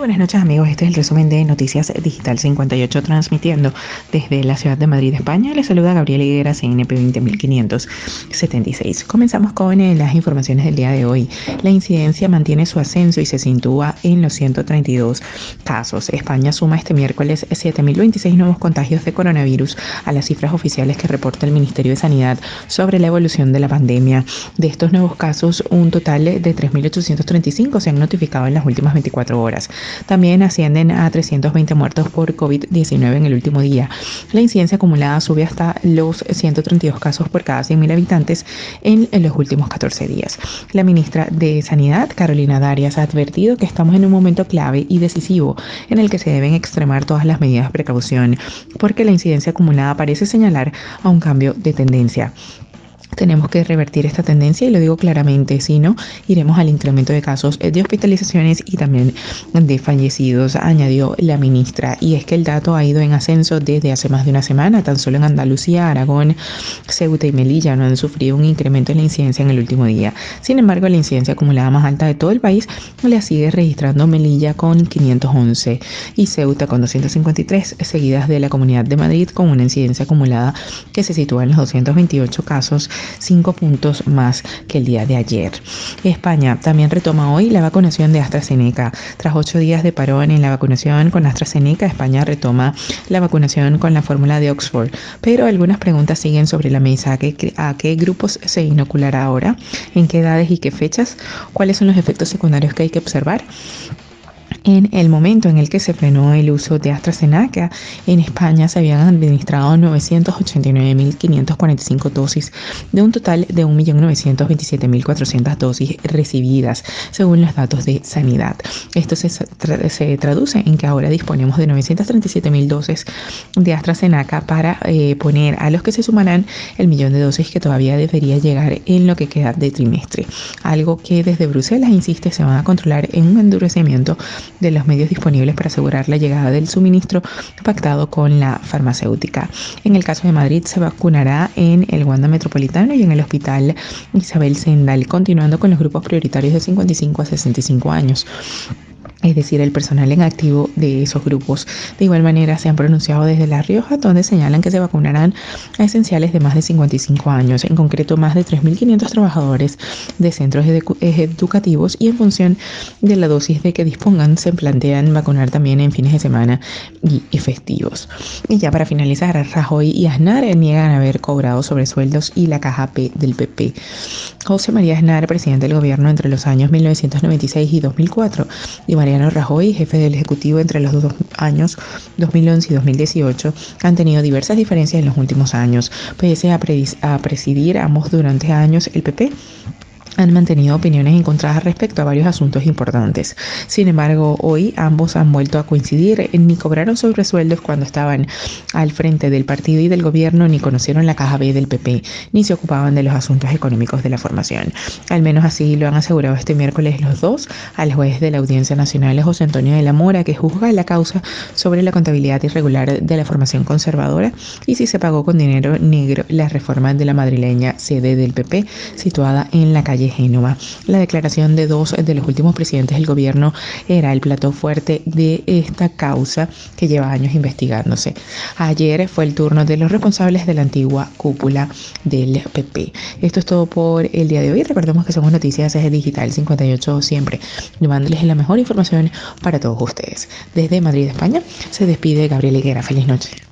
Buenas noches amigos, este es el resumen de Noticias Digital 58 transmitiendo desde la ciudad de Madrid, España. Les saluda Gabriel Higuera, CNP 20576. Comenzamos con eh, las informaciones del día de hoy. La incidencia mantiene su ascenso y se sitúa en los 132 casos. España suma este miércoles 7.026 nuevos contagios de coronavirus a las cifras oficiales que reporta el Ministerio de Sanidad sobre la evolución de la pandemia. De estos nuevos casos, un total de 3.835 se han notificado en las últimas 24 horas. También ascienden a 320 muertos por COVID-19 en el último día. La incidencia acumulada sube hasta los 132 casos por cada 100.000 habitantes en, los últimos 14 días. La ministra de Sanidad, Carolina Darias, ha advertido que estamos en un momento clave y decisivo en el que se deben extremar todas las medidas de precaución, porque la incidencia acumulada parece señalar a un cambio de tendencia. Tenemos que revertir esta tendencia y lo digo claramente, si no, iremos al incremento de casos de hospitalizaciones y también de fallecidos, añadió la ministra. Y es que el dato ha ido en ascenso desde hace más de una semana, tan solo en Andalucía, Aragón, Ceuta y Melilla no han sufrido un incremento en la incidencia en el último día. Sin embargo, la incidencia acumulada más alta de todo el país la sigue registrando Melilla con 511 y Ceuta con 253, seguidas de la Comunidad de Madrid con una incidencia acumulada que se sitúa en los 228 casos cinco puntos más que el día de ayer. España también retoma hoy la vacunación de AstraZeneca. Tras ocho días de parón en la vacunación con AstraZeneca, España retoma la vacunación con la fórmula de Oxford. Pero algunas preguntas siguen sobre la mesa. ¿A qué, a qué grupos se inoculará ahora? ¿En qué edades y qué fechas? ¿Cuáles son los efectos secundarios que hay que observar? En el momento en el que se frenó el uso de AstraZeneca, en España se habían administrado 989.545 dosis de un total de 1.927.400 dosis recibidas, según los datos de Sanidad. Esto se, traduce en que ahora disponemos de 937.000 dosis de AstraZeneca para eh, poner a los que se sumarán el millón de dosis que todavía debería llegar en lo que queda de trimestre. Algo que desde Bruselas insiste se va a controlar en un endurecimiento de los medios disponibles para asegurar la llegada del suministro pactado con la farmacéutica. En el caso de Madrid se vacunará en el Wanda Metropolitano y en el Hospital Isabel Sendal, continuando con los grupos prioritarios de 55 a 65 años es decir, el personal en activo de esos grupos. De igual manera, se han pronunciado desde La Rioja, donde señalan que se vacunarán a esenciales de más de 55 años, en concreto más de 3.500 trabajadores de centros educativos y en función de la dosis de que dispongan, se plantean vacunar también en fines de semana y efectivos. Y ya para finalizar, Rajoy y Aznar niegan haber cobrado sobresueldos y la caja P del PP. José María Aznar, presidente del gobierno entre los años 1996 y 2004, y Mariano Rajoy, jefe del Ejecutivo entre los dos años 2011 y 2018, han tenido diversas diferencias en los últimos años, pese a, a presidir ambos durante años el PP han mantenido opiniones encontradas respecto a varios asuntos importantes. Sin embargo, hoy ambos han vuelto a coincidir, ni cobraron sobresueldos cuando estaban al frente del partido y del gobierno, ni conocieron la caja B del PP, ni se ocupaban de los asuntos económicos de la formación. Al menos así lo han asegurado este miércoles los dos al juez de la Audiencia Nacional, José Antonio de la Mora, que juzga la causa sobre la contabilidad irregular de la formación conservadora y si se pagó con dinero negro la reforma de la madrileña sede del PP situada en la calle Génova. La declaración de dos de los últimos presidentes del gobierno era el plato fuerte de esta causa que lleva años investigándose. Ayer fue el turno de los responsables de la antigua cúpula del PP. Esto es todo por el día de hoy. Recordemos que somos Noticias Digital 58 siempre, llevándoles la mejor información para todos ustedes. Desde Madrid, España, se despide Gabriel Higuera. Feliz noche.